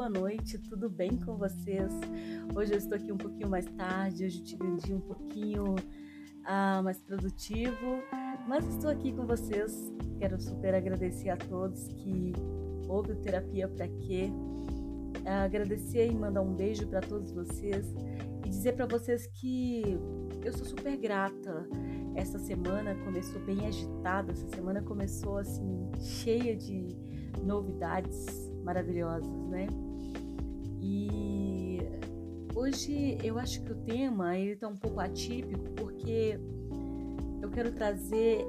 boa noite, tudo bem com vocês? Hoje eu estou aqui um pouquinho mais tarde, hoje tive um dia um pouquinho ah, mais produtivo, mas estou aqui com vocês. Quero super agradecer a todos que ouvem Terapia para Quê. Agradecer e mandar um beijo para todos vocês e dizer para vocês que eu sou super grata. Essa semana começou bem agitada, essa semana começou assim cheia de novidades maravilhosas, né? E hoje eu acho que o tema ele tá um pouco atípico porque eu quero trazer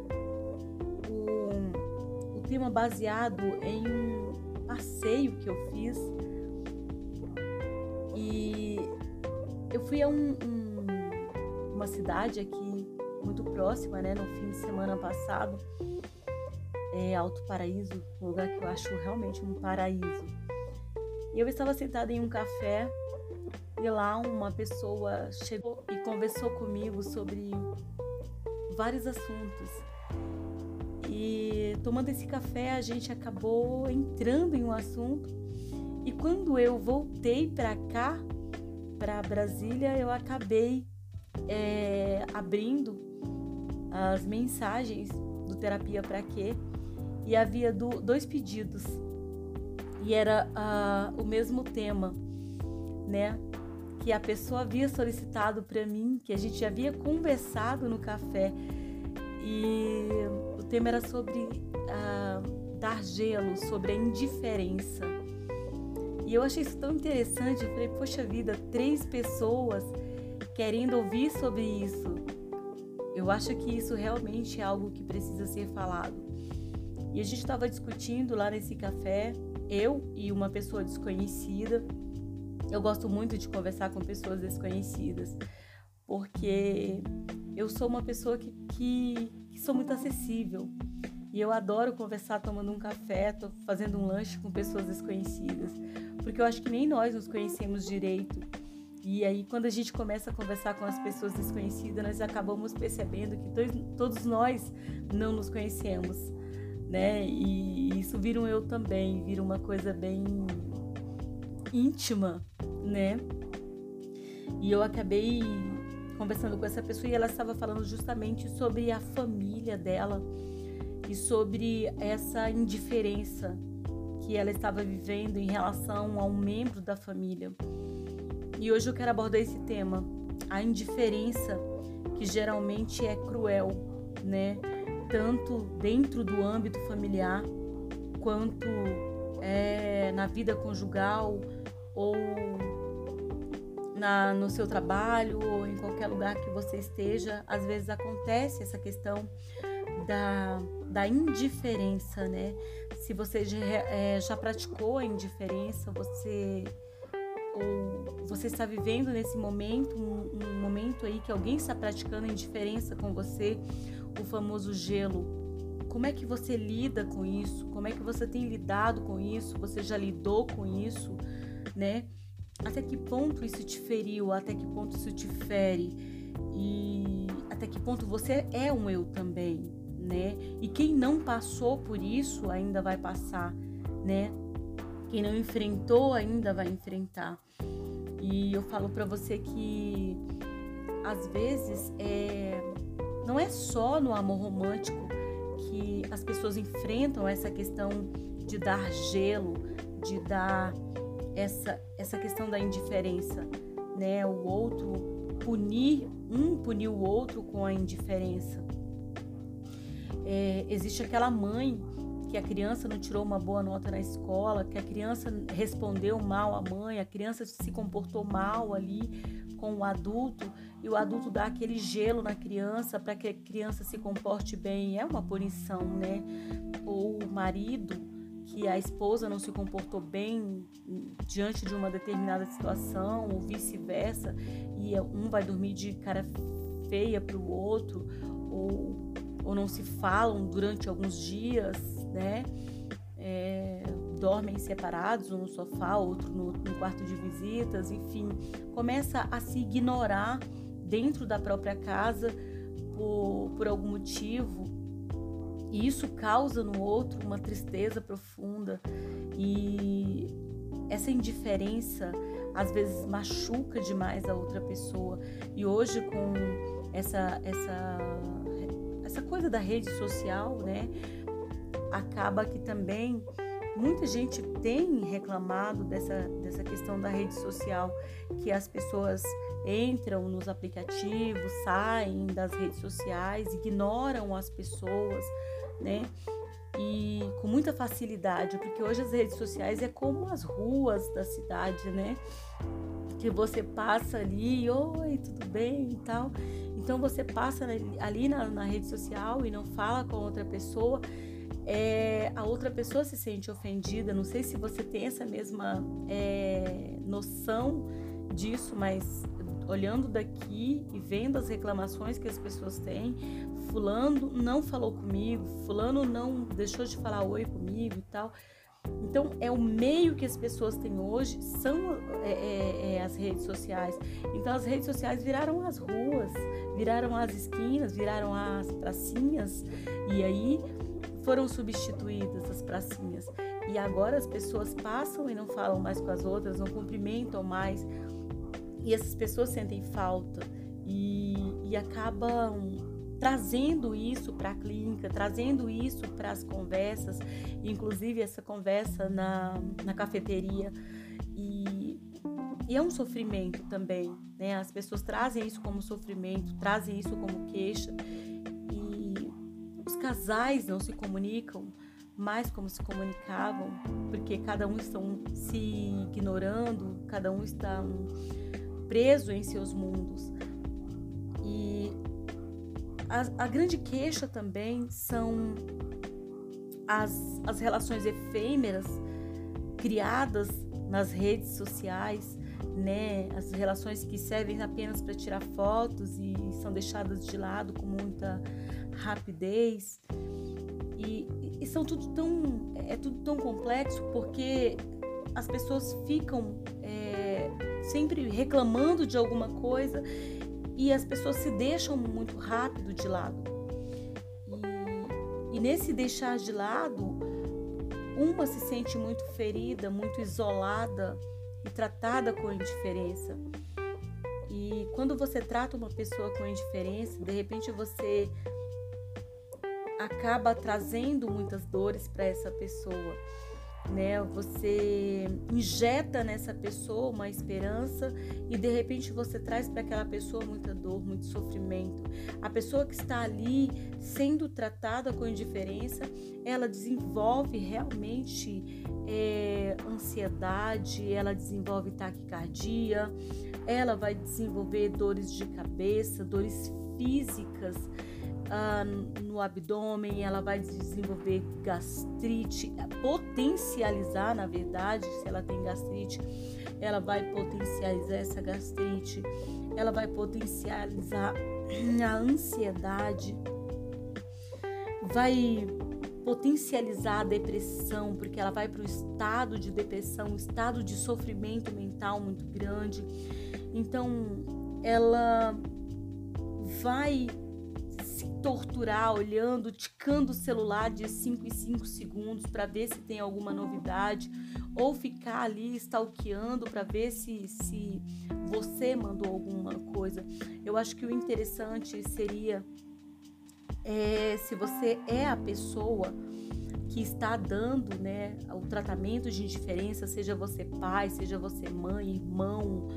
o, o tema baseado em um passeio que eu fiz e eu fui a um, um, uma cidade aqui muito próxima, né, no fim de semana passado é, Alto Paraíso, um lugar que eu acho realmente um paraíso. E eu estava sentada em um café e lá uma pessoa chegou e conversou comigo sobre vários assuntos. E tomando esse café, a gente acabou entrando em um assunto. E quando eu voltei para cá, para Brasília, eu acabei é, abrindo as mensagens do Terapia para Quê? e havia do, dois pedidos e era uh, o mesmo tema, né? Que a pessoa havia solicitado para mim, que a gente havia conversado no café e o tema era sobre uh, dar gelo, sobre a indiferença. E eu achei isso tão interessante. Eu falei, poxa vida, três pessoas querendo ouvir sobre isso. Eu acho que isso realmente é algo que precisa ser falado. E a gente estava discutindo lá nesse café, eu e uma pessoa desconhecida. Eu gosto muito de conversar com pessoas desconhecidas, porque eu sou uma pessoa que, que, que sou muito acessível. E eu adoro conversar tomando um café, fazendo um lanche com pessoas desconhecidas, porque eu acho que nem nós nos conhecemos direito. E aí, quando a gente começa a conversar com as pessoas desconhecidas, nós acabamos percebendo que todos nós não nos conhecemos né? E isso vira um eu também, vira uma coisa bem íntima, né? E eu acabei conversando com essa pessoa e ela estava falando justamente sobre a família dela e sobre essa indiferença que ela estava vivendo em relação a um membro da família. E hoje eu quero abordar esse tema, a indiferença que geralmente é cruel, né? Tanto dentro do âmbito familiar quanto é, na vida conjugal ou na, no seu trabalho ou em qualquer lugar que você esteja, às vezes acontece essa questão da, da indiferença, né? Se você já, é, já praticou a indiferença, você ou você está vivendo nesse momento, um, um momento aí que alguém está praticando indiferença com você, o famoso gelo. Como é que você lida com isso? Como é que você tem lidado com isso? Você já lidou com isso, né? Até que ponto isso te feriu? Até que ponto isso te fere? E até que ponto você é um eu também, né? E quem não passou por isso ainda vai passar, né? Quem não enfrentou ainda vai enfrentar. E eu falo para você que às vezes é não é só no amor romântico que as pessoas enfrentam essa questão de dar gelo, de dar essa, essa questão da indiferença, né? O outro punir, um punir o outro com a indiferença. É, existe aquela mãe que a criança não tirou uma boa nota na escola, que a criança respondeu mal à mãe, a criança se comportou mal ali com o adulto e o adulto dá aquele gelo na criança para que a criança se comporte bem, é uma punição, né? Ou o marido que a esposa não se comportou bem diante de uma determinada situação, ou vice-versa, e um vai dormir de cara feia para o outro, ou, ou não se falam durante alguns dias, né? É, dormem separados, um no sofá, outro no, no quarto de visitas, enfim, começa a se ignorar dentro da própria casa por, por algum motivo, e isso causa no outro uma tristeza profunda. E essa indiferença às vezes machuca demais a outra pessoa. E hoje com essa essa essa coisa da rede social, né, acaba que também muita gente tem reclamado dessa dessa questão da rede social, que as pessoas entram nos aplicativos, saem das redes sociais, ignoram as pessoas, né? E com muita facilidade, porque hoje as redes sociais é como as ruas da cidade, né? Que você passa ali, oi, tudo bem e tal. Então você passa ali na, na rede social e não fala com outra pessoa, é, a outra pessoa se sente ofendida. Não sei se você tem essa mesma é, noção disso, mas olhando daqui e vendo as reclamações que as pessoas têm, fulano não falou comigo, fulano não deixou de falar oi comigo e tal. Então, é o meio que as pessoas têm hoje, são é, é, é, as redes sociais. Então, as redes sociais viraram as ruas, viraram as esquinas, viraram as pracinhas, e aí foram substituídas as pracinhas. E agora as pessoas passam e não falam mais com as outras, não cumprimentam mais, e essas pessoas sentem falta e, e acabam trazendo isso para a clínica, trazendo isso para as conversas, inclusive essa conversa na, na cafeteria. E, e, é um sofrimento também, né? As pessoas trazem isso como sofrimento, trazem isso como queixa. Casais não se comunicam mais como se comunicavam, porque cada um estão se ignorando, cada um está preso em seus mundos. E a, a grande queixa também são as, as relações efêmeras criadas nas redes sociais, né? As relações que servem apenas para tirar fotos e são deixadas de lado com muita rapidez. E, e são tudo tão é tudo tão complexo porque as pessoas ficam é, sempre reclamando de alguma coisa e as pessoas se deixam muito rápido de lado. E, e nesse deixar de lado, uma se sente muito ferida, muito isolada e tratada com indiferença. E quando você trata uma pessoa com indiferença, de repente você acaba trazendo muitas dores para essa pessoa né? Você injeta nessa pessoa uma esperança e de repente você traz para aquela pessoa muita dor, muito sofrimento. A pessoa que está ali sendo tratada com indiferença, ela desenvolve realmente é, ansiedade, ela desenvolve taquicardia, ela vai desenvolver dores de cabeça, dores físicas ah, no abdômen, ela vai desenvolver gastrite, potencializar, na verdade, se ela tem gastrite, ela vai potencializar essa gastrite, ela vai potencializar a ansiedade, vai potencializar a depressão, porque ela vai para o estado de depressão, um estado de sofrimento mental muito grande. Então, ela vai torturar olhando, ticando o celular de 5 em 5 segundos para ver se tem alguma novidade, ou ficar ali stalkeando para ver se, se você mandou alguma coisa. Eu acho que o interessante seria é, se você é a pessoa que está dando né, o tratamento de indiferença, seja você pai, seja você mãe, irmão,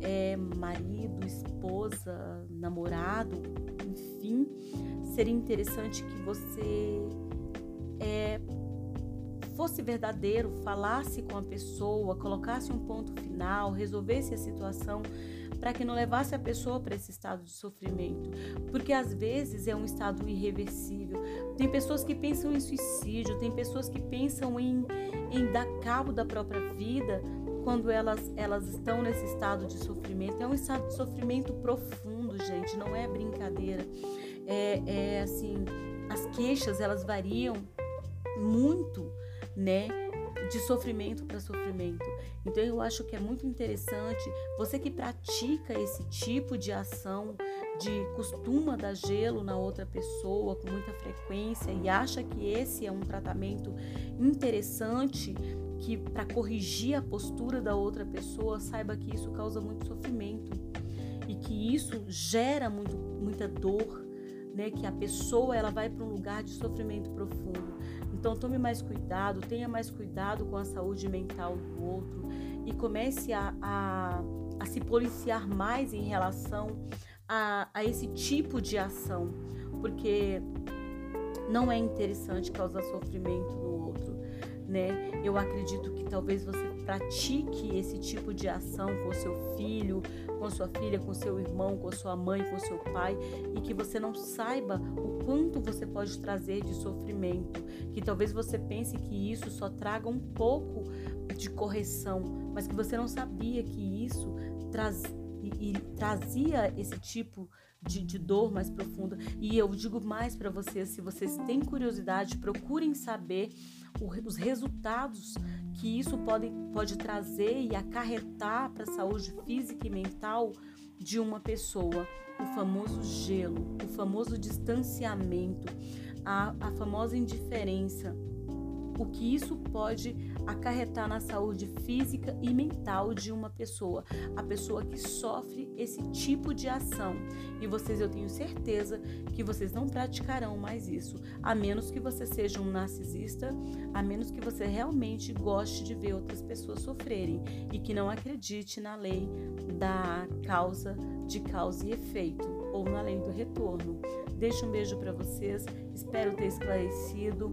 é, marido, esposa, namorado, enfim, seria interessante que você é, fosse verdadeiro, falasse com a pessoa, colocasse um ponto final, resolvesse a situação para que não levasse a pessoa para esse estado de sofrimento, porque às vezes é um estado irreversível. Tem pessoas que pensam em suicídio, tem pessoas que pensam em, em dar cabo da própria vida quando elas, elas estão nesse estado de sofrimento. É um estado de sofrimento profundo, gente, não é brincadeira. É, é assim, as queixas elas variam muito, né? De sofrimento para sofrimento. Então eu acho que é muito interessante você que pratica esse tipo de ação, de costuma dar gelo na outra pessoa com muita frequência e acha que esse é um tratamento interessante que para corrigir a postura da outra pessoa, saiba que isso causa muito sofrimento que isso gera muito, muita dor, né? Que a pessoa ela vai para um lugar de sofrimento profundo. Então tome mais cuidado, tenha mais cuidado com a saúde mental do outro e comece a, a, a se policiar mais em relação a, a esse tipo de ação, porque não é interessante causar sofrimento no outro, né? Eu acredito que talvez você pratique esse tipo de ação com seu filho, com sua filha, com seu irmão, com sua mãe, com seu pai, e que você não saiba o quanto você pode trazer de sofrimento, que talvez você pense que isso só traga um pouco de correção, mas que você não sabia que isso traz, e, e trazia esse tipo de, de, dor mais profunda. E eu digo mais para vocês: se vocês têm curiosidade, procurem saber o, os resultados que isso pode, pode trazer e acarretar para a saúde física e mental de uma pessoa. O famoso gelo, o famoso distanciamento, a, a famosa indiferença o que isso pode acarretar na saúde física e mental de uma pessoa, a pessoa que sofre esse tipo de ação. E vocês, eu tenho certeza que vocês não praticarão mais isso, a menos que você seja um narcisista, a menos que você realmente goste de ver outras pessoas sofrerem e que não acredite na lei da causa, de causa e efeito, ou na lei do retorno. Deixo um beijo para vocês, espero ter esclarecido